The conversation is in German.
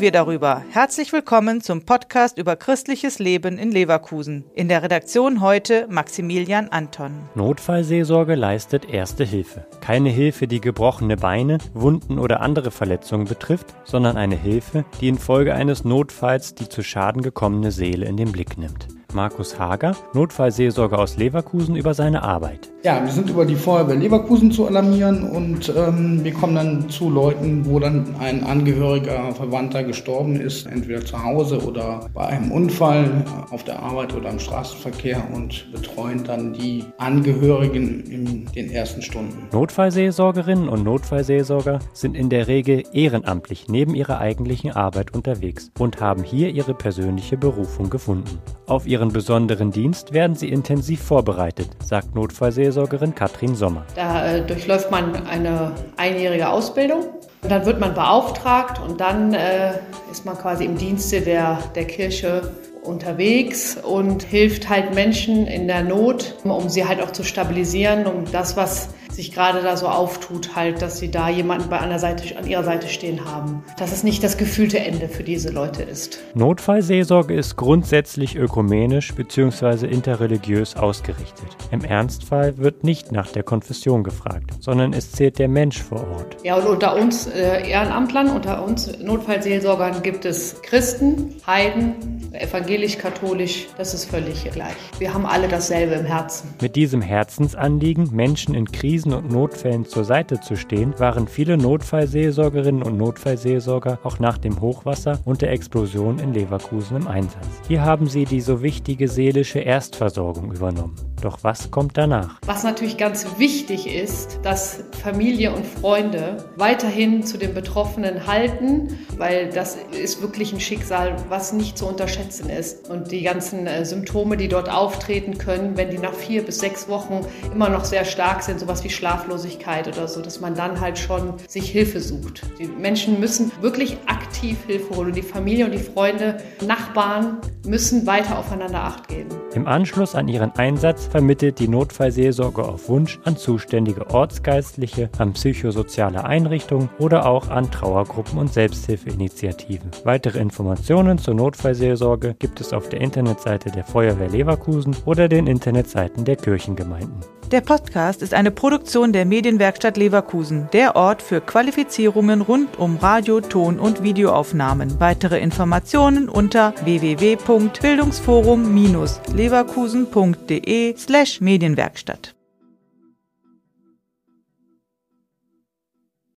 wir darüber. Herzlich willkommen zum Podcast über christliches Leben in Leverkusen. In der Redaktion heute Maximilian Anton. Notfallseelsorge leistet erste Hilfe. Keine Hilfe, die gebrochene Beine, Wunden oder andere Verletzungen betrifft, sondern eine Hilfe, die infolge eines Notfalls die zu Schaden gekommene Seele in den Blick nimmt. Markus Hager, Notfallseelsorger aus Leverkusen, über seine Arbeit. Ja, wir sind über die Feuerwehr Leverkusen zu alarmieren und ähm, wir kommen dann zu Leuten, wo dann ein Angehöriger, Verwandter gestorben ist, entweder zu Hause oder bei einem Unfall auf der Arbeit oder im Straßenverkehr und betreuen dann die Angehörigen in den ersten Stunden. Notfallseelsorgerinnen und Notfallseelsorger sind in der Regel ehrenamtlich neben ihrer eigentlichen Arbeit unterwegs und haben hier ihre persönliche Berufung gefunden. Auf ihren besonderen Dienst werden sie intensiv vorbereitet, sagt Notfallseelsorger Seelsorgerin Katrin Sommer. Da äh, durchläuft man eine einjährige Ausbildung. Und dann wird man beauftragt und dann äh, ist man quasi im Dienste der, der Kirche unterwegs und hilft halt Menschen in der Not, um sie halt auch zu stabilisieren, um das, was sich gerade da so auftut, halt, dass sie da jemanden bei einer Seite, an ihrer Seite stehen haben. Dass es nicht das gefühlte Ende für diese Leute ist. Notfallseelsorge ist grundsätzlich ökumenisch bzw. interreligiös ausgerichtet. Im Ernstfall wird nicht nach der Konfession gefragt, sondern es zählt der Mensch vor Ort. Ja, und unter uns äh, Ehrenamtlern, unter uns Notfallseelsorgern gibt es Christen, Heiden, evangelisch-katholisch, das ist völlig gleich. Wir haben alle dasselbe im Herzen. Mit diesem Herzensanliegen, Menschen in Krisen und Notfällen zur Seite zu stehen, waren viele Notfallseelsorgerinnen und Notfallseelsorger auch nach dem Hochwasser und der Explosion in Leverkusen im Einsatz. Hier haben sie die so wichtige seelische Erstversorgung übernommen. Doch was kommt danach? Was natürlich ganz wichtig ist, dass Familie und Freunde weiterhin zu den Betroffenen halten, weil das ist wirklich ein Schicksal, was nicht zu unterschätzen ist. Und die ganzen äh, Symptome, die dort auftreten können, wenn die nach vier bis sechs Wochen immer noch sehr stark sind, sowas wie Schlaflosigkeit oder so, dass man dann halt schon sich Hilfe sucht. Die Menschen müssen wirklich aktiv Hilfe holen und die Familie und die Freunde, Nachbarn müssen weiter aufeinander Acht geben. Im Anschluss an ihren Einsatz vermittelt die Notfallseelsorge auf Wunsch an zuständige Ortsgeistliche, an psychosoziale Einrichtungen oder auch an Trauergruppen und Selbsthilfeinitiativen. Weitere Informationen zur Notfallseelsorge gibt es auf der Internetseite der Feuerwehr Leverkusen oder den Internetseiten der Kirchengemeinden. Der Podcast ist eine Produktion der Medienwerkstatt Leverkusen, der Ort für Qualifizierungen rund um Radio, Ton und Videoaufnahmen. Weitere Informationen unter www.bildungsforum-leverkusen.de slash Medienwerkstatt.